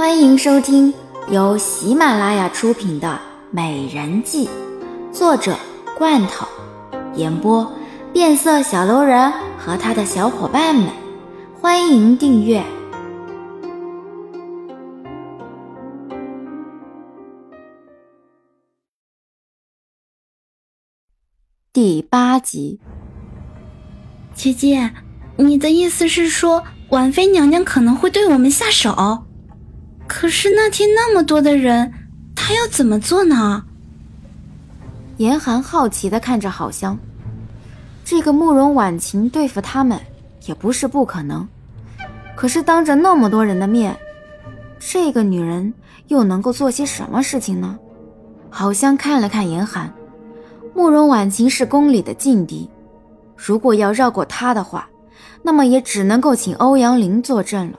欢迎收听由喜马拉雅出品的《美人计》，作者罐头，演播变色小楼人和他的小伙伴们。欢迎订阅第八集。姐姐，你的意思是说，婉妃娘娘可能会对我们下手？可是那天那么多的人，他要怎么做呢？严寒好奇的看着郝香，这个慕容婉晴对付他们也不是不可能，可是当着那么多人的面，这个女人又能够做些什么事情呢？郝香看了看严寒，慕容婉晴是宫里的劲敌。如果要绕过她的话，那么也只能够请欧阳林坐镇了。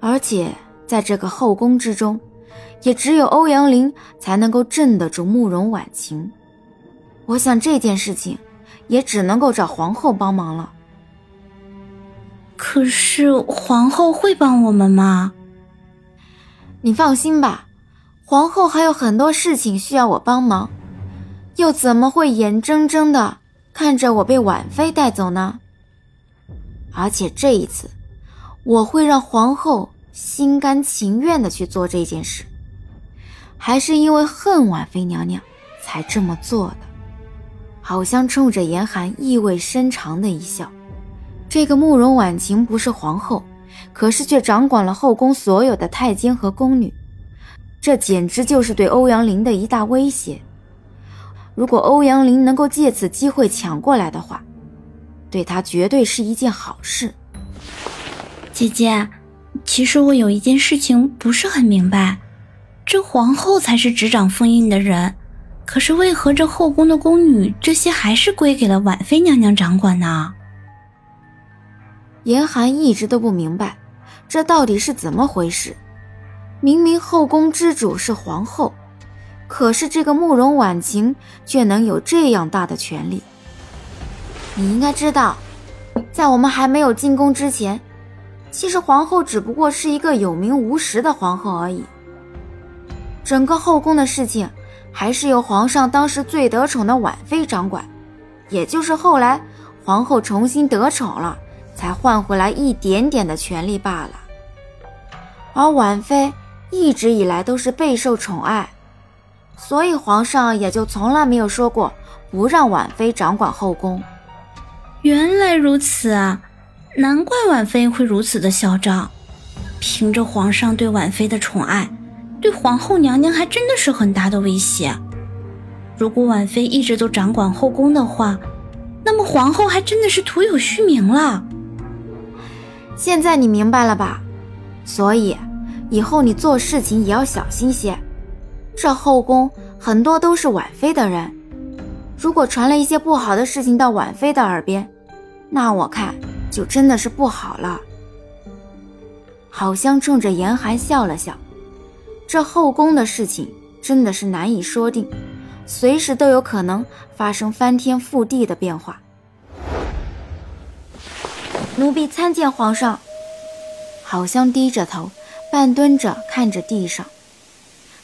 而且在这个后宫之中，也只有欧阳林才能够镇得住慕容婉晴。我想这件事情，也只能够找皇后帮忙了。可是皇后会帮我们吗？你放心吧，皇后还有很多事情需要我帮忙，又怎么会眼睁睁的？看着我被婉妃带走呢，而且这一次，我会让皇后心甘情愿的去做这件事，还是因为恨婉妃娘娘才这么做的。好像冲着严寒意味深长的一笑。这个慕容婉晴不是皇后，可是却掌管了后宫所有的太监和宫女，这简直就是对欧阳林的一大威胁。如果欧阳林能够借此机会抢过来的话，对他绝对是一件好事。姐姐，其实我有一件事情不是很明白，这皇后才是执掌封印的人，可是为何这后宫的宫女这些还是归给了婉妃娘娘掌管呢？严寒一直都不明白，这到底是怎么回事？明明后宫之主是皇后。可是这个慕容婉晴却能有这样大的权利。你应该知道，在我们还没有进宫之前，其实皇后只不过是一个有名无实的皇后而已。整个后宫的事情还是由皇上当时最得宠的婉妃掌管，也就是后来皇后重新得宠了，才换回来一点点的权利罢了。而婉妃一直以来都是备受宠爱。所以皇上也就从来没有说过不让婉妃掌管后宫。原来如此啊，难怪婉妃会如此的嚣张。凭着皇上对婉妃的宠爱，对皇后娘娘还真的是很大的威胁。如果婉妃一直都掌管后宫的话，那么皇后还真的是徒有虚名了。现在你明白了吧？所以以后你做事情也要小心些。这后宫很多都是婉妃的人，如果传了一些不好的事情到婉妃的耳边，那我看就真的是不好了。好香冲着严寒笑了笑，这后宫的事情真的是难以说定，随时都有可能发生翻天覆地的变化。奴婢参见皇上。好香低着头，半蹲着看着地上。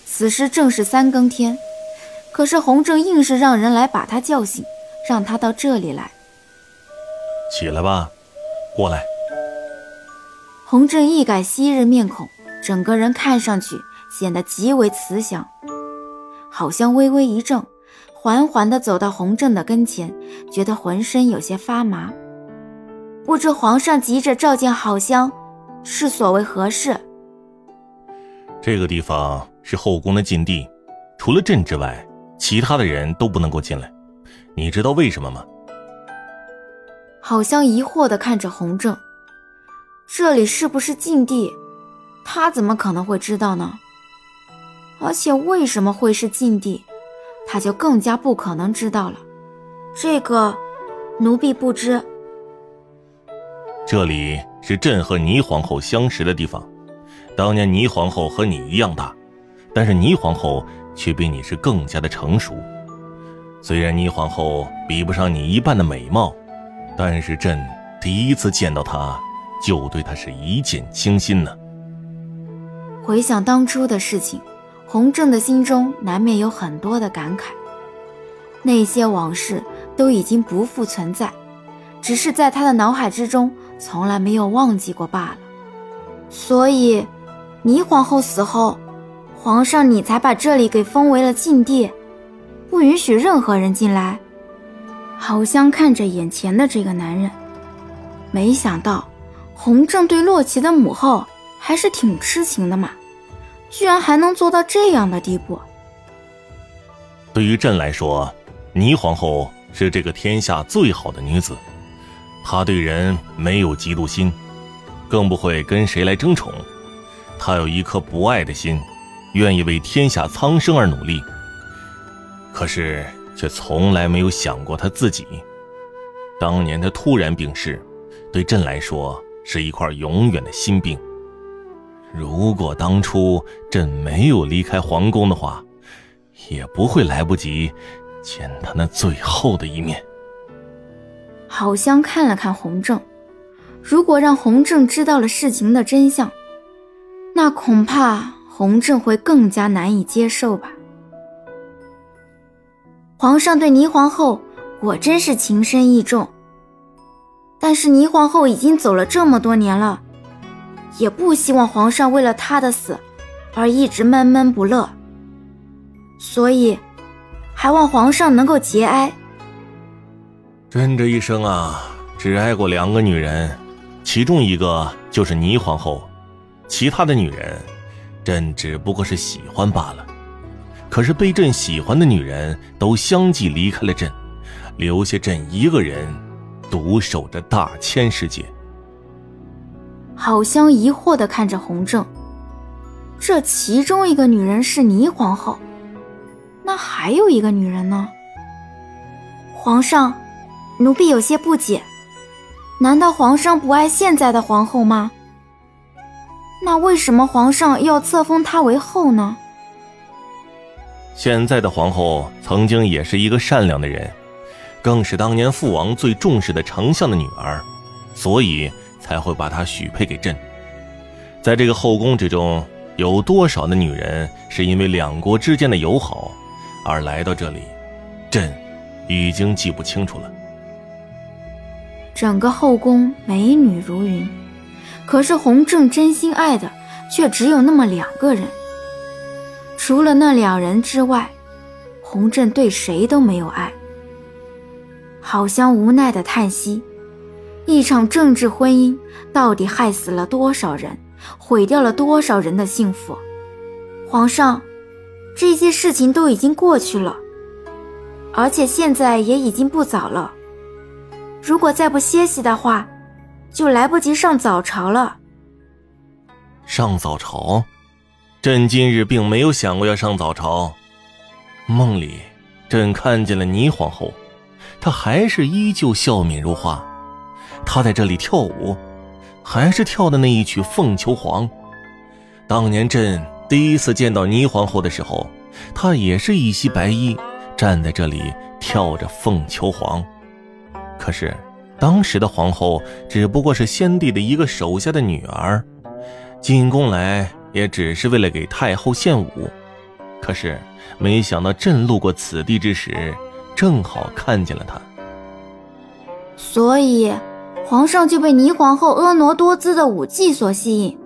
此时正是三更天，可是洪正硬是让人来把他叫醒，让他到这里来。起来吧，过来。洪正一改昔日面孔，整个人看上去显得极为慈祥。好像微微一怔，缓缓地走到洪正的跟前，觉得浑身有些发麻。不知皇上急着召见好香，是所为何事？这个地方。是后宫的禁地，除了朕之外，其他的人都不能够进来。你知道为什么吗？好像疑惑地看着洪正，这里是不是禁地？他怎么可能会知道呢？而且为什么会是禁地，他就更加不可能知道了。这个，奴婢不知。这里是朕和霓皇后相识的地方，当年霓皇后和你一样大。但是霓皇后却比你是更加的成熟，虽然霓皇后比不上你一半的美貌，但是朕第一次见到她，就对她是一见倾心呢。回想当初的事情，洪正的心中难免有很多的感慨。那些往事都已经不复存在，只是在他的脑海之中从来没有忘记过罢了。所以，倪皇后死后，皇上你才把这里给封为了禁地，不允许任何人进来。好香看着眼前的这个男人，没想到洪正对洛奇的母后还是挺痴情的嘛，居然还能做到这样的地步。对于朕来说。倪皇后是这个天下最好的女子，她对人没有嫉妒心，更不会跟谁来争宠。她有一颗不爱的心，愿意为天下苍生而努力。可是却从来没有想过他自己。当年他突然病逝，对朕来说是一块永远的心病。如果当初朕没有离开皇宫的话，也不会来不及。见他那最后的一面。好香看了看洪正，如果让洪正知道了事情的真相，那恐怕洪正会更加难以接受吧。皇上对倪皇后果真是情深意重，但是倪皇后已经走了这么多年了，也不希望皇上为了她的死而一直闷闷不乐，所以。还望皇上能够节哀。朕这一生啊，只爱过两个女人，其中一个就是倪皇后，其他的女人，朕只不过是喜欢罢了。可是被朕喜欢的女人都相继离开了朕，留下朕一个人，独守着大千世界。好香疑惑的看着洪正，这其中一个女人是倪皇后。那还有一个女人呢？皇上，奴婢有些不解，难道皇上不爱现在的皇后吗？那为什么皇上要册封她为后呢？现在的皇后曾经也是一个善良的人，更是当年父王最重视的丞相的女儿，所以才会把她许配给朕。在这个后宫之中，有多少的女人是因为两国之间的友好？而来到这里，朕已经记不清楚了。整个后宫美女如云，可是洪正真心爱的却只有那么两个人。除了那两人之外，洪震对谁都没有爱。好香无奈的叹息：一场政治婚姻到底害死了多少人，毁掉了多少人的幸福？皇上。这些事情都已经过去了，而且现在也已经不早了。如果再不歇息的话，就来不及上早朝了。上早朝？朕今日并没有想过要上早朝。梦里，朕看见了倪皇后，她还是依旧笑面如花。她在这里跳舞，还是跳的那一曲《凤求凰》。当年朕。第一次见到倪皇后的时候，她也是一袭白衣，站在这里跳着凤求凰。可是，当时的皇后只不过是先帝的一个手下的女儿，进宫来也只是为了给太后献舞。可是，没想到朕路过此地之时，正好看见了她。所以，皇上就被倪皇后婀娜多姿的舞技所吸引。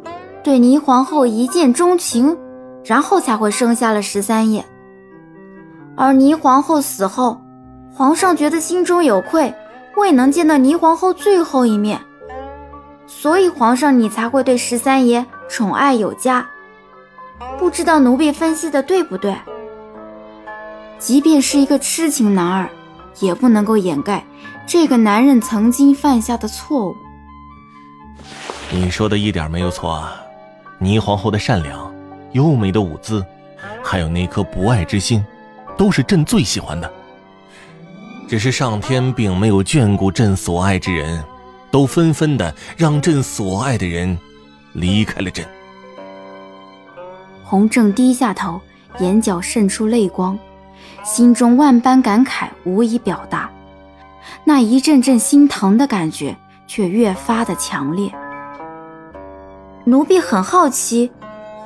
对倪皇后一见钟情，然后才会生下了十三爷。而倪皇后死后，皇上觉得心中有愧，未能见到倪皇后最后一面，所以皇上你才会对十三爷宠爱有加。不知道奴婢分析的对不对？即便是一个痴情男儿，也不能够掩盖这个男人曾经犯下的错误。你说的一点没有错啊。倪皇后的善良、优美的舞姿，还有那颗不爱之心，都是朕最喜欢的。只是上天并没有眷顾朕所爱之人，都纷纷的让朕所爱的人离开了朕。洪正低下头，眼角渗出泪光，心中万般感慨无以表达，那一阵阵心疼的感觉却越发的强烈。奴婢很好奇，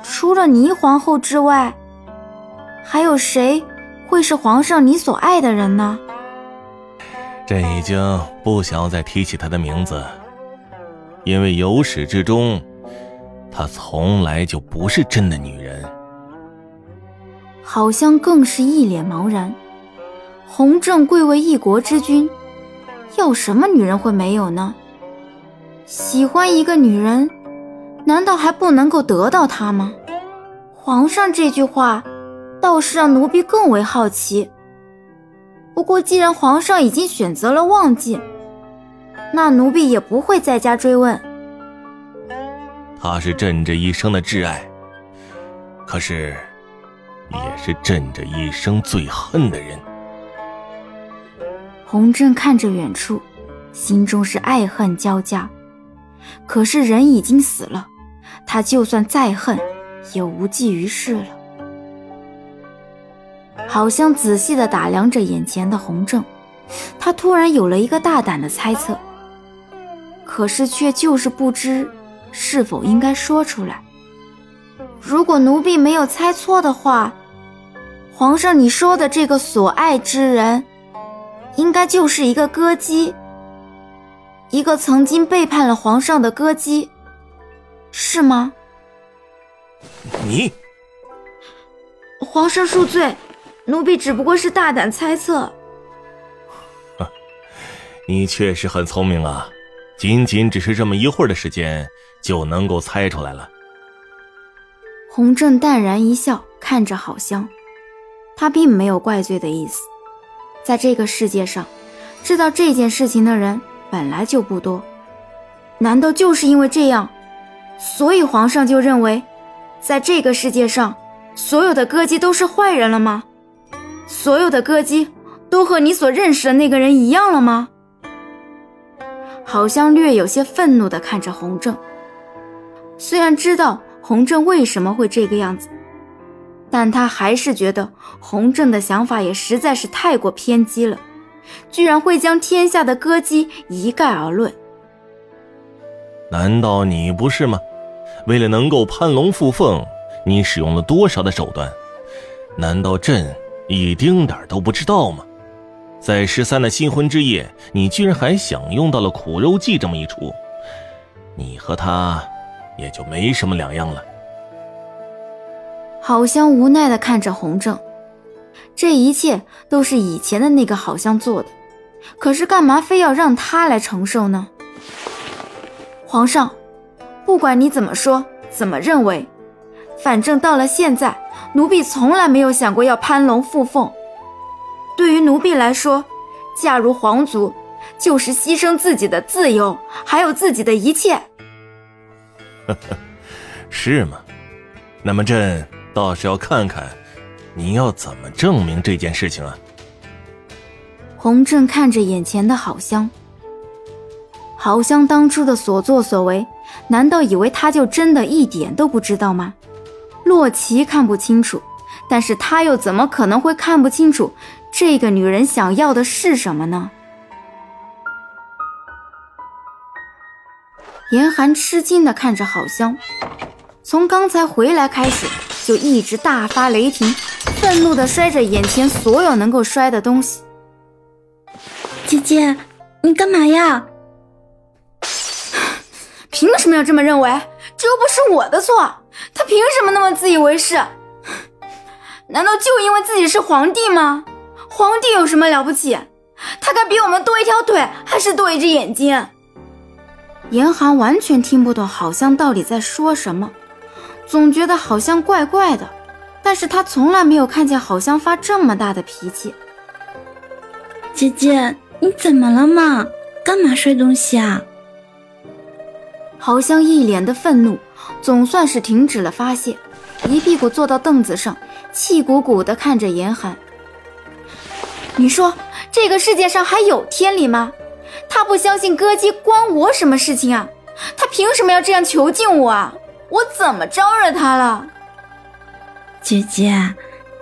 除了霓皇后之外，还有谁会是皇上你所爱的人呢？朕已经不想再提起她的名字，因为由始至终，她从来就不是朕的女人。好像更是一脸茫然。洪正贵为一国之君，要什么女人会没有呢？喜欢一个女人，难道还不能够得到她吗？皇上这句话，倒是让奴婢更为好奇。不过，既然皇上已经选择了忘记，那奴婢也不会再加追问。她是朕这一生的挚爱，可是，也是朕这一生最恨的人。洪正看着远处，心中是爱恨交加。可是人已经死了，他就算再恨，也无济于事了。好像仔细的打量着眼前的洪正，他突然有了一个大胆的猜测，可是却就是不知是否应该说出来。如果奴婢没有猜错的话，皇上你说的这个所爱之人，应该就是一个歌姬，一个曾经背叛了皇上的歌姬，是吗？你，皇上恕罪。奴婢只不过是大胆猜测。你确实很聪明啊，仅仅只是这么一会儿的时间就能够猜出来了。洪正淡然一笑，看着好香，他并没有怪罪的意思。在这个世界上，知道这件事情的人本来就不多，难道就是因为这样，所以皇上就认为，在这个世界上，所有的歌姬都是坏人了吗？所有的歌姬都和你所认识的那个人一样了吗？好像略有些愤怒地看着洪正。虽然知道洪正为什么会这个样子，但他还是觉得洪正的想法也实在是太过偏激了，居然会将天下的歌姬一概而论。难道你不是吗？为了能够攀龙附凤，你使用了多少的手段？难道朕？一丁点都不知道吗？在十三的新婚之夜，你居然还享用到了苦肉计这么一出，你和他也就没什么两样了。好香无奈的看着洪正，这一切都是以前的那个好香做的，可是干嘛非要让他来承受呢？皇上，不管你怎么说，怎么认为。反正到了现在，奴婢从来没有想过要攀龙附凤。对于奴婢来说，嫁入皇族就是牺牲自己的自由，还有自己的一切。呵呵，是吗？那么朕倒是要看看，你要怎么证明这件事情啊？洪震看着眼前的好香，好香当初的所作所为，难道以为他就真的一点都不知道吗？洛奇看不清楚，但是他又怎么可能会看不清楚这个女人想要的是什么呢？严寒吃惊的看着郝香，从刚才回来开始就一直大发雷霆，愤怒的摔着眼前所有能够摔的东西。姐姐，你干嘛呀？凭什么要这么认为？这又不是我的错。他凭什么那么自以为是？难道就因为自己是皇帝吗？皇帝有什么了不起？他该比我们多一条腿，还是多一只眼睛？严寒完全听不懂好香到底在说什么，总觉得好像怪怪的。但是他从来没有看见好香发这么大的脾气。姐姐，你怎么了嘛？干嘛摔东西啊？好香一脸的愤怒。总算是停止了发泄，一屁股坐到凳子上，气鼓鼓地看着严寒。你说这个世界上还有天理吗？他不相信歌姬，关我什么事情啊？他凭什么要这样囚禁我啊？我怎么招惹他了？姐姐，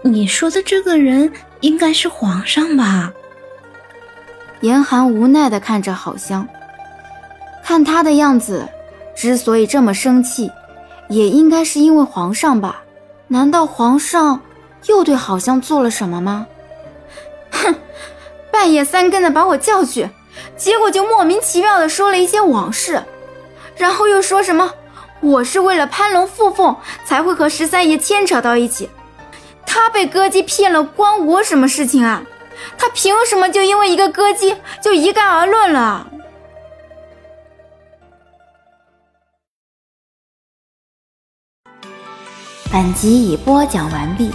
你说的这个人应该是皇上吧？严寒无奈的看着郝香，看他的样子。之所以这么生气，也应该是因为皇上吧？难道皇上又对好香做了什么吗？哼，半夜三更的把我叫去，结果就莫名其妙的说了一些往事，然后又说什么我是为了攀龙附凤才会和十三爷牵扯到一起，他被歌姬骗了，关我什么事情啊？他凭什么就因为一个歌姬就一概而论了？本集已播讲完毕。